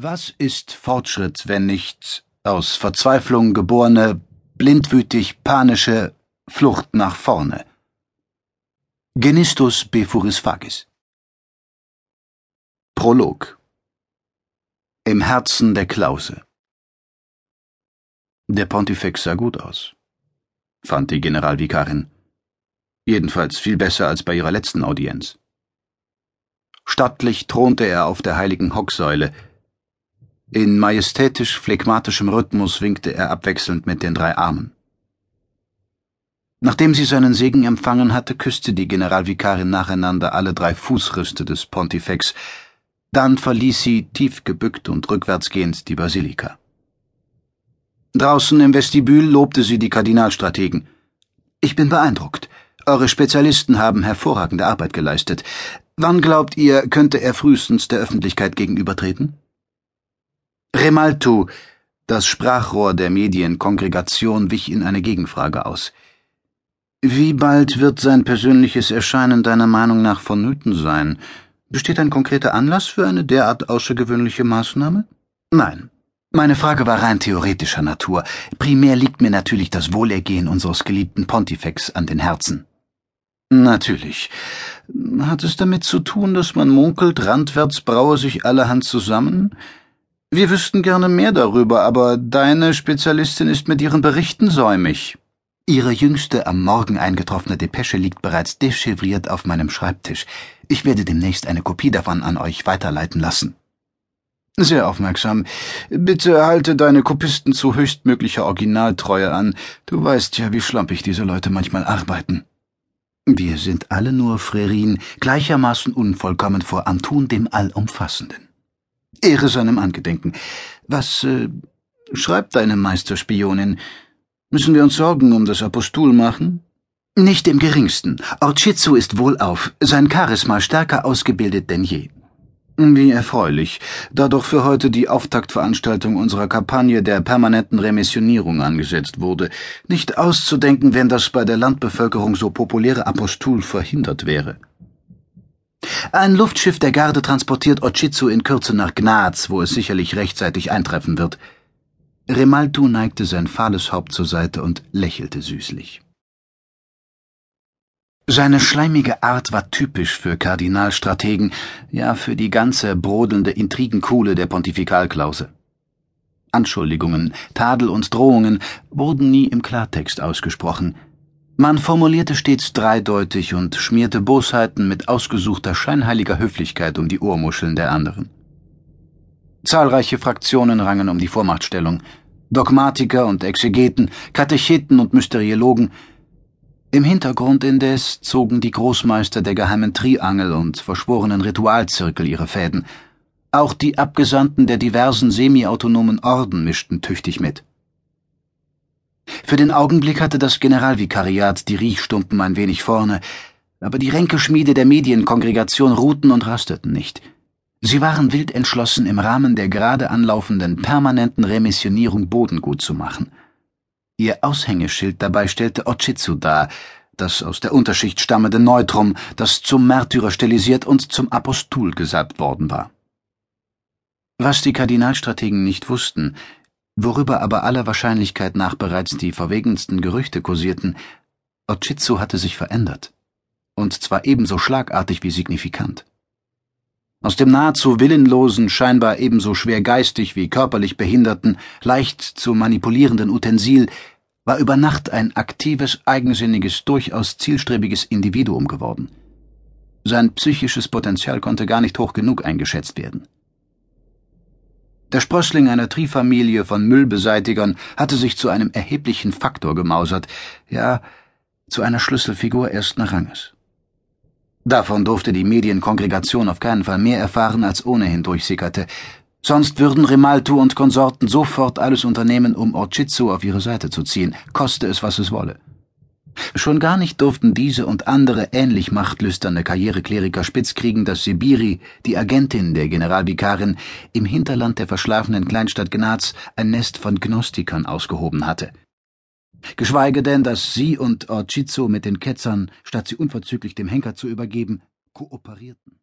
Was ist Fortschritt, wenn nicht aus Verzweiflung geborene, blindwütig panische Flucht nach vorne? Genistus befuris fagis. Prolog Im Herzen der Klause Der Pontifex sah gut aus, fand die Generalvikarin. Jedenfalls viel besser als bei ihrer letzten Audienz. Stattlich thronte er auf der heiligen Hocksäule, in majestätisch phlegmatischem Rhythmus winkte er abwechselnd mit den drei Armen. Nachdem sie seinen Segen empfangen hatte, küsste die Generalvikarin nacheinander alle drei Fußrüste des Pontifex, dann verließ sie, tief gebückt und rückwärtsgehend, die Basilika. Draußen im Vestibül lobte sie die Kardinalstrategen. Ich bin beeindruckt. Eure Spezialisten haben hervorragende Arbeit geleistet. Wann glaubt ihr, könnte er frühestens der Öffentlichkeit gegenübertreten? Remalto, das Sprachrohr der Medienkongregation, wich in eine Gegenfrage aus. Wie bald wird sein persönliches Erscheinen deiner Meinung nach vonnöten sein? Besteht ein konkreter Anlass für eine derart außergewöhnliche Maßnahme? Nein. Meine Frage war rein theoretischer Natur. Primär liegt mir natürlich das Wohlergehen unseres geliebten Pontifex an den Herzen. Natürlich. Hat es damit zu tun, dass man munkelt, randwärts braue sich allerhand zusammen? Wir wüssten gerne mehr darüber, aber deine Spezialistin ist mit ihren Berichten säumig. Ihre jüngste am Morgen eingetroffene Depesche liegt bereits dechiffriert auf meinem Schreibtisch. Ich werde demnächst eine Kopie davon an euch weiterleiten lassen. Sehr aufmerksam. Bitte halte deine Kopisten zu höchstmöglicher Originaltreue an. Du weißt ja, wie schlampig diese Leute manchmal arbeiten. Wir sind alle nur, Frerin, gleichermaßen unvollkommen vor Antun dem Allumfassenden. Ehre seinem Angedenken. Was äh, schreibt deine Meisterspionin? Müssen wir uns Sorgen um das Apostul machen? Nicht im geringsten. Orchitsu ist wohlauf, sein Charisma stärker ausgebildet denn je. Wie erfreulich, da doch für heute die Auftaktveranstaltung unserer Kampagne der permanenten Remissionierung angesetzt wurde. Nicht auszudenken, wenn das bei der Landbevölkerung so populäre Apostul verhindert wäre. Ein Luftschiff der Garde transportiert Ochitsu in Kürze nach Gnaz, wo es sicherlich rechtzeitig eintreffen wird. Remaltu neigte sein fahles Haupt zur Seite und lächelte süßlich. Seine schleimige Art war typisch für Kardinalstrategen, ja für die ganze brodelnde Intrigenkuhle der Pontifikalklause. Anschuldigungen, Tadel und Drohungen wurden nie im Klartext ausgesprochen, man formulierte stets dreideutig und schmierte Bosheiten mit ausgesuchter scheinheiliger Höflichkeit um die Ohrmuscheln der anderen. Zahlreiche Fraktionen rangen um die Vormachtstellung. Dogmatiker und Exegeten, Katecheten und Mysteriologen. Im Hintergrund indes zogen die Großmeister der geheimen Triangel und verschworenen Ritualzirkel ihre Fäden. Auch die Abgesandten der diversen semi-autonomen Orden mischten tüchtig mit. Für den Augenblick hatte das Generalvikariat die Riechstumpen ein wenig vorne, aber die Ränkeschmiede der Medienkongregation ruhten und rasteten nicht. Sie waren wild entschlossen, im Rahmen der gerade anlaufenden permanenten Remissionierung Boden gut zu machen. Ihr Aushängeschild dabei stellte Ochitsu dar, das aus der Unterschicht stammende Neutrum, das zum Märtyrer stilisiert und zum Apostul gesalbt worden war. Was die Kardinalstrategen nicht wussten, worüber aber aller Wahrscheinlichkeit nach bereits die verwegensten Gerüchte kursierten, Ochitsu hatte sich verändert. Und zwar ebenso schlagartig wie signifikant. Aus dem nahezu willenlosen, scheinbar ebenso schwer geistig wie körperlich behinderten, leicht zu manipulierenden Utensil war über Nacht ein aktives, eigensinniges, durchaus zielstrebiges Individuum geworden. Sein psychisches Potenzial konnte gar nicht hoch genug eingeschätzt werden. Der Sprössling einer Trifamilie von Müllbeseitigern hatte sich zu einem erheblichen Faktor gemausert, ja, zu einer Schlüsselfigur ersten Ranges. Davon durfte die Medienkongregation auf keinen Fall mehr erfahren, als ohnehin durchsickerte. Sonst würden Rimalto und Konsorten sofort alles unternehmen, um Orchitsu auf ihre Seite zu ziehen, koste es, was es wolle. Schon gar nicht durften diese und andere ähnlich machtlüsterne Karrierekleriker spitz kriegen, dass Sibiri, die Agentin der Generalvikarin, im Hinterland der verschlafenen Kleinstadt Gnaz ein Nest von Gnostikern ausgehoben hatte. Geschweige denn, dass sie und Orchizo mit den Ketzern, statt sie unverzüglich dem Henker zu übergeben, kooperierten.